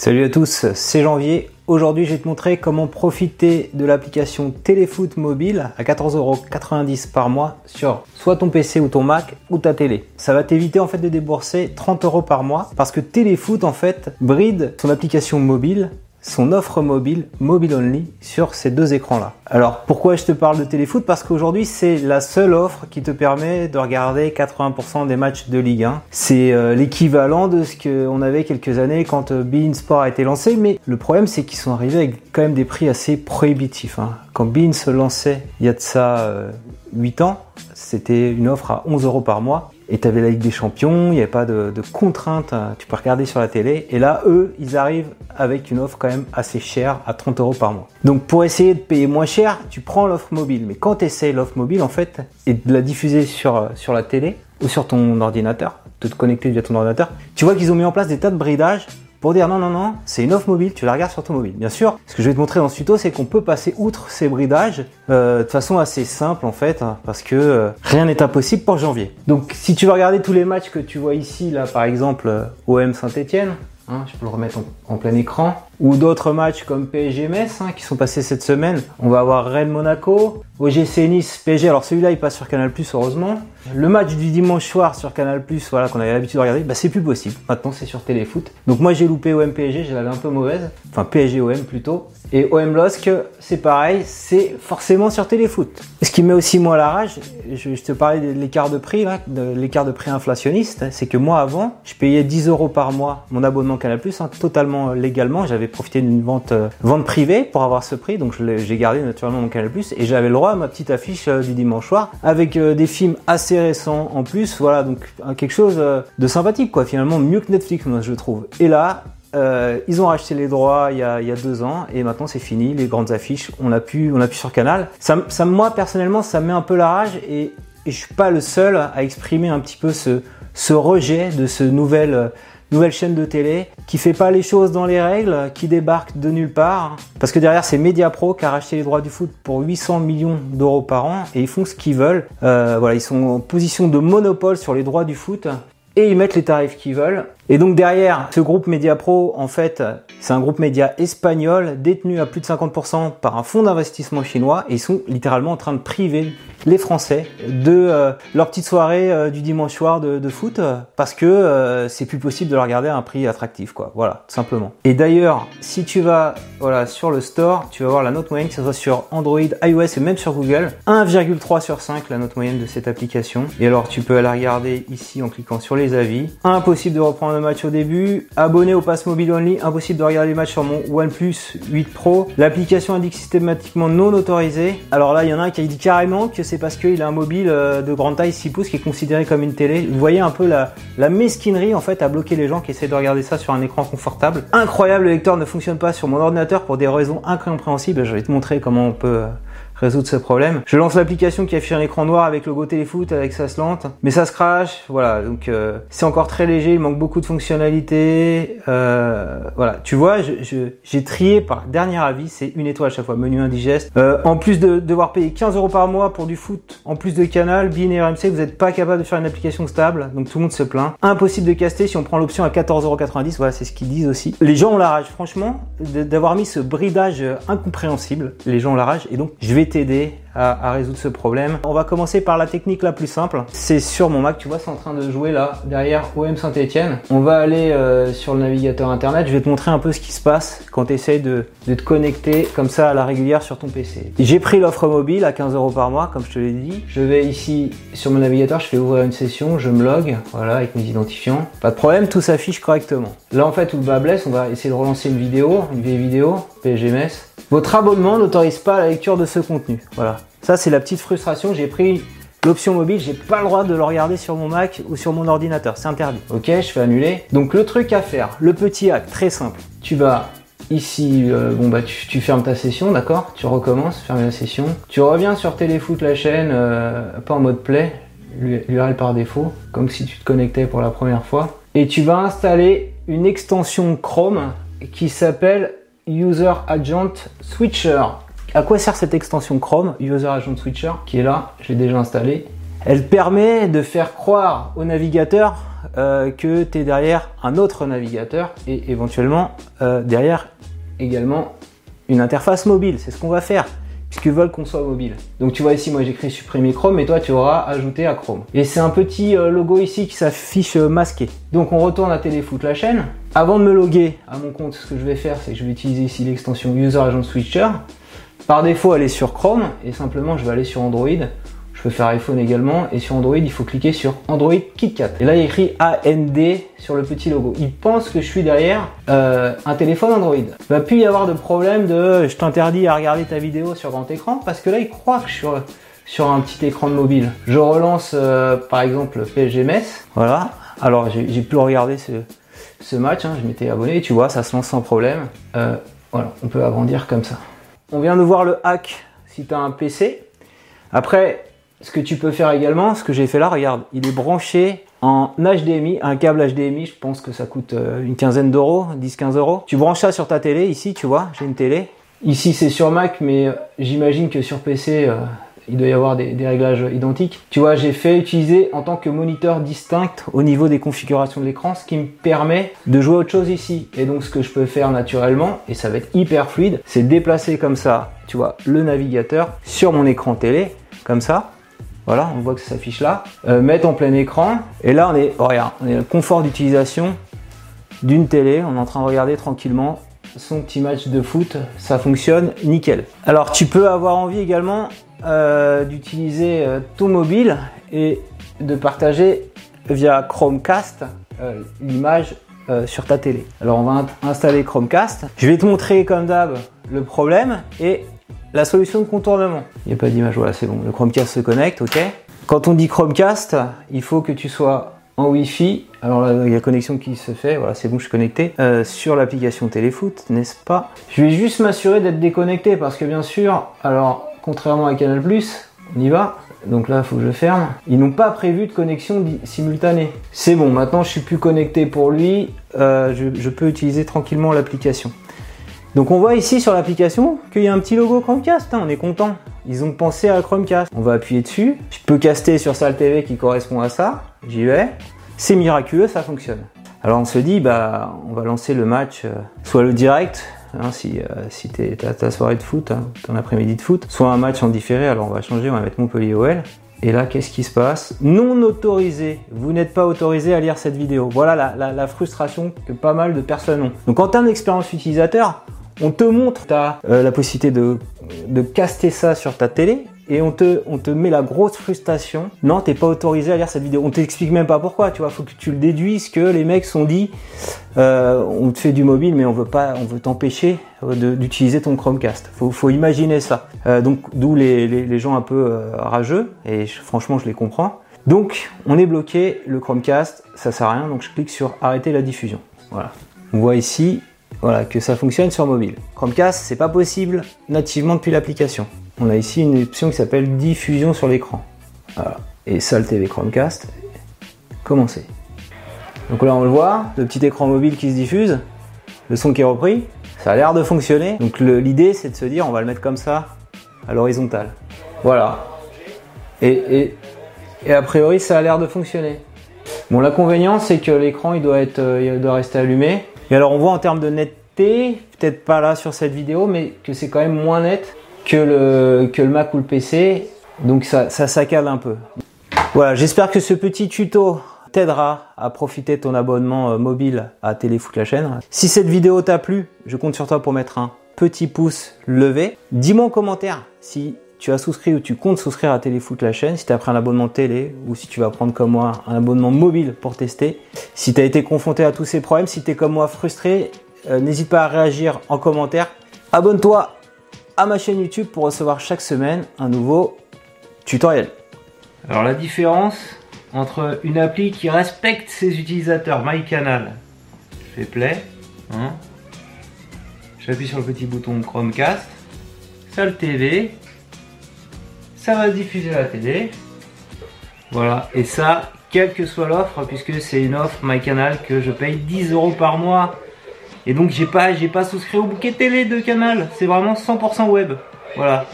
Salut à tous, c'est Janvier. Aujourd'hui, je vais te montrer comment profiter de l'application Téléfoot mobile à 14,90€ par mois sur soit ton PC ou ton Mac ou ta télé. Ça va t'éviter en fait de débourser 30 euros par mois parce que Téléfoot en fait bride son application mobile son offre mobile, mobile only, sur ces deux écrans-là. Alors pourquoi je te parle de téléfoot? Parce qu'aujourd'hui c'est la seule offre qui te permet de regarder 80% des matchs de Ligue 1. C'est euh, l'équivalent de ce qu'on avait quelques années quand euh, Bein Sport a été lancé, mais le problème c'est qu'ils sont arrivés avec quand même des prix assez prohibitifs. Hein. Quand Bein se lançait il y a de ça 8 euh, ans, c'était une offre à 11 euros par mois et tu avais la Ligue des Champions, il n'y avait pas de, contraintes, hein. tu peux regarder sur la télé. Et là, eux, ils arrivent avec une offre quand même assez chère à 30 euros par mois. Donc pour essayer de payer moins cher, tu prends l'offre mobile. Mais quand tu essayes l'offre mobile, en fait, et de la diffuser sur, sur la télé ou sur ton ordinateur, de te connecter via ton ordinateur, tu vois qu'ils ont mis en place des tas de bridages pour dire non, non, non, c'est une offre mobile, tu la regardes sur ton mobile. Bien sûr, ce que je vais te montrer dans ce tuto, c'est qu'on peut passer outre ces bridages euh, de façon assez simple en fait, hein, parce que euh, rien n'est impossible pour janvier. Donc si tu veux regarder tous les matchs que tu vois ici, là par exemple euh, OM Saint-Etienne, hein, je peux le remettre en, plein écran, ou d'autres matchs comme PSG Metz hein, qui sont passés cette semaine. On va avoir Rennes Monaco, OGC Nice, PSG. Alors celui-là il passe sur Canal heureusement. Le match du dimanche soir sur Canal voilà qu'on avait l'habitude de regarder, bah c'est plus possible. Maintenant c'est sur Téléfoot. Donc moi j'ai loupé OM PSG, je un peu mauvaise. Enfin PSG OM plutôt. Et OM LOSC, c'est pareil, c'est forcément sur Téléfoot. Ce qui met aussi moi la rage, je, te parlais de l'écart de prix de l'écart de prix inflationniste, c'est que moi avant, je payais 10 euros par mois mon abonnement Canal hein, totalement légalement. J'avais profité d'une vente euh, vente privée pour avoir ce prix, donc j'ai gardé naturellement mon Canal Plus et j'avais le droit à ma petite affiche euh, du dimanche soir avec euh, des films assez récents en plus. Voilà, donc quelque chose de sympathique quoi. Finalement mieux que Netflix, moi je trouve. Et là, ils ont racheté les droits il y a, il y a deux ans et maintenant c'est fini. Les grandes affiches, on a pu, on a pu sur Canal. Ça, moi personnellement, ça me met un peu la rage et, et je suis pas le seul à exprimer un petit peu ce, ce rejet de ce nouvelle nouvelle chaîne de télé qui fait pas les choses dans les règles, qui débarque de nulle part. Parce que derrière c'est Mediapro qui a racheté les droits du foot pour 800 millions d'euros par an et ils font ce qu'ils veulent. Euh, voilà, ils sont en position de monopole sur les droits du foot et ils mettent les tarifs qu'ils veulent. Et donc derrière, ce groupe Mediapro, en fait, c'est un groupe média espagnol détenu à plus de 50% par un fonds d'investissement chinois et ils sont littéralement en train de priver les Français de euh, leur petite soirée euh, du dimanche soir de, foot parce que euh, c'est plus possible de la regarder à un prix attractif, quoi. Voilà, tout simplement. Et d'ailleurs, si tu vas voilà sur le store, tu vas voir la note moyenne, que ce soit sur Android, iOS et même sur Google, 1,3 sur 5 la note moyenne de cette application. Et alors, tu peux la regarder ici en cliquant sur les avis. Impossible de reprendre match au début. Abonné au pass mobile only, impossible de regarder les matchs sur mon OnePlus 8 Pro. L'application indique systématiquement non autorisé. Alors là, il y en a un qui dit carrément que c'est parce qu'il a un mobile euh, de grande taille 6 pouces qui est considéré comme une télé. Vous voyez un peu la, mesquinerie en fait à bloquer les gens qui essaient de regarder ça sur un écran confortable. Incroyable, le lecteur ne fonctionne pas sur mon ordinateur pour des raisons incompréhensibles. Je vais te montrer comment on peut euh, résoudre ce problème. Je lance l'application qui affiche un écran noir avec le logo téléfoot, avec sa lente, mais ça se crache, voilà, donc euh, c'est encore très léger, il manque beaucoup de fonctionnalités, euh, voilà, tu vois, j'ai trié par dernier avis, c'est une étoile à chaque fois, menu indigeste. Euh, en plus de devoir payer 15 euros par mois pour du foot, en plus de Canal, BIN et RMC, vous n'êtes pas capable de faire une application stable, donc tout le monde se plaint. Impossible de caster si on prend l'option à 14,90€, voilà, c'est ce qu'ils disent aussi. Les gens ont la rage, franchement, d'avoir mis ce bridage incompréhensible, les gens ont la rage, et donc je vais getirdi à, résoudre ce problème. On va commencer par la technique la plus simple. C'est sur mon Mac, tu vois, c'est en train de jouer là, derrière OM Saint-Etienne. On va aller euh, sur le navigateur internet. Je vais te montrer un peu ce qui se passe quand tu essayes de, te connecter comme ça à la régulière sur ton PC. J'ai pris l'offre mobile à 15 euros par mois, comme je te l'ai dit. Je vais ici sur mon navigateur, je fais ouvrir une session, je me log, voilà, avec mes identifiants. Pas de problème, tout s'affiche correctement. Là, en fait, où le bas blesse, on va essayer de relancer une vidéo, une vieille vidéo, PSGMS. Votre abonnement n'autorise pas la lecture de ce contenu. Voilà. Ça, c'est la petite frustration. J'ai pris l'option mobile, j'ai pas le droit de le regarder sur mon Mac ou sur mon ordinateur. C'est interdit. Ok, je fais annuler. Donc, le truc à faire, le petit hack, très simple. Tu vas ici, euh, bon bah tu, fermes ta session, d'accord? Tu recommences, ferme la session. Tu reviens sur Téléfoot la chaîne, euh, pas en mode play, l'URL par défaut, comme si tu te connectais pour la première fois. Et tu vas installer une extension Chrome qui s'appelle User Agent Switcher. À quoi sert cette extension Chrome, User Agent Switcher, qui est là, j'ai déjà installé Elle permet de faire croire au navigateur euh, que tu es derrière un autre navigateur et éventuellement euh, derrière également une interface mobile. C'est ce qu'on va faire puisqu'ils veulent qu'on soit mobile. Donc tu vois ici, moi j'écris supprimer Chrome et toi tu auras ajouté à Chrome. Et c'est un petit euh, logo ici qui s'affiche masqué. Donc on retourne à Téléfoot la chaîne. Avant de me loguer à mon compte, ce que je vais faire, c'est que je vais utiliser ici l'extension User Agent Switcher. Par défaut, elle est sur Chrome et simplement je vais aller sur Android. Je peux faire iPhone également et sur Android, il faut cliquer sur Android KitKat. Et là, il y a écrit AND sur le petit logo. Il pense que je suis derrière euh, un téléphone Android. Il va plus y avoir de problème de je t'interdis à regarder ta vidéo sur grand écran parce que là, il croit que je suis sur un petit écran de mobile. Je relance euh, par exemple PSG Metz. Voilà. Alors, j'ai pu regarder ce, match. Hein. Je m'étais abonné. Tu vois, ça se lance sans problème. Euh, voilà, on peut agrandir comme ça. On vient de voir le hack si tu as un PC. Après, ce que tu peux faire également, ce que j'ai fait là, regarde, il est branché en HDMI, un câble HDMI, je pense que ça coûte euh, une quinzaine d'euros, 10-15 euros. Tu branches ça sur ta télé, ici, tu vois, j'ai une télé. Ici, c'est sur Mac, mais euh, j'imagine que sur PC, euh, il doit y avoir des, réglages identiques. Tu vois, j'ai fait utiliser en tant que moniteur distinct au niveau des configurations de l'écran, ce qui me permet de jouer autre chose ici. Et donc, ce que je peux faire naturellement, et ça va être hyper fluide, c'est déplacer comme ça, tu vois, le navigateur sur mon écran télé, comme ça. Voilà, on voit que ça s'affiche là. Euh, mettre en plein écran. Et là, on est, oh, regarde, on est le confort d'utilisation d'une télé. On est en train de regarder tranquillement son petit match de foot. Ça fonctionne nickel. Alors, tu peux avoir envie également euh, d'utiliser euh, ton mobile et de partager via Chromecast l'image sur ta télé. Alors, on va installer Chromecast. Je vais te montrer comme d'hab le problème et la solution de contournement. Il n'y a pas d'image, voilà, c'est bon. Le Chromecast se connecte, ok? Quand on dit Chromecast, il faut que tu sois en Wi-Fi. Alors là, il y a connexion qui se fait. Voilà, c'est bon, je suis connecté euh, sur l'application Téléfoot, n'est-ce pas? Je vais juste m'assurer d'être déconnecté parce que bien sûr, alors contrairement à Canal+, on y va. Donc là, il faut que je ferme. Ils n'ont pas prévu de connexion simultanée. C'est bon, maintenant je suis plus connecté pour lui. Euh, je peux utiliser tranquillement l'application. Donc on voit ici sur l'application qu'il y a un petit logo Chromecast, hein, on est content. Ils ont pensé à Chromecast. On va appuyer dessus. Je peux caster sur Salle TV qui correspond à ça. J'y vais. C'est miraculeux, ça fonctionne. Alors on se dit, bah, on va lancer le match, euh, soit le direct, hein, si, euh, si t'es ta soirée de foot, hein, ton après-midi de foot, soit un match en différé. Alors on va changer, on va mettre Montpellier OL. Et là, qu'est-ce qui se passe? Non autorisé. Vous n'êtes pas autorisé à lire cette vidéo. Voilà la, la, frustration que pas mal de personnes ont. Donc en termes d'expérience utilisateur, on te montre as, euh, la possibilité de, de caster ça sur ta télé et on te, on te met la grosse frustration. Non, t'es pas autorisé à lire cette vidéo. On t'explique même pas pourquoi. Tu vois, faut que tu le déduises que les mecs sont dit, euh, on te fait du mobile, mais on veut pas, on veut t'empêcher euh, d'utiliser ton Chromecast. Faut, faut imaginer ça. Donc, d'où les, les, gens un peu rageux. Et franchement, je les comprends. Donc, on est bloqué. Le Chromecast, ça sert à rien. Donc, je clique sur arrêter la diffusion. Voilà. On voit ici, voilà, que ça fonctionne sur mobile. Chromecast, c'est pas possible nativement depuis l'application. On a ici une option qui s'appelle diffusion sur l'écran. Voilà. Et Salle TV Chromecast, commencer. Donc là on le voit, le petit écran mobile qui se diffuse, le son qui est repris, ça a l'air de fonctionner. Donc l'idée c'est de se dire on va le mettre comme ça à l'horizontale. Voilà. Et, et, a priori ça a l'air de fonctionner. Bon l'inconvénient c'est que l'écran il euh, il doit rester allumé. Et alors on voit en termes de netteté, peut-être pas là sur cette vidéo, mais que c'est quand même moins net que le, que le Mac ou le PC. Donc ça, ça saccade un peu. Voilà, j'espère que ce petit tuto t'aidera à profiter de ton abonnement euh, mobile à Téléfoot la chaîne. Si cette vidéo t'a plu, je compte sur toi pour mettre un petit pouce levé. Dis-moi en commentaire si tu as souscrit ou tu comptes souscrire à Téléfoot la chaîne, si tu as pris un abonnement télé ou si tu vas prendre comme moi un abonnement mobile pour tester. Si tu as été confronté à tous ces problèmes, si tu es comme moi frustré, euh, n'hésite pas à réagir en commentaire. Abonne-toi à ma chaîne YouTube pour recevoir chaque semaine un nouveau tutoriel. Alors la différence entre une appli qui respecte ses utilisateurs, MyCanal, je fais play, hein. j'appuie sur le petit bouton Chromecast, Salle TV, ça va diffuser la télé. Voilà, et ça, quelle que soit l'offre, puisque c'est une offre MyCanal que je paye 10 euros par mois. Et donc j'ai pas, j'ai pas souscrit au bouquet télé de Canal, c'est vraiment 100% web. Voilà.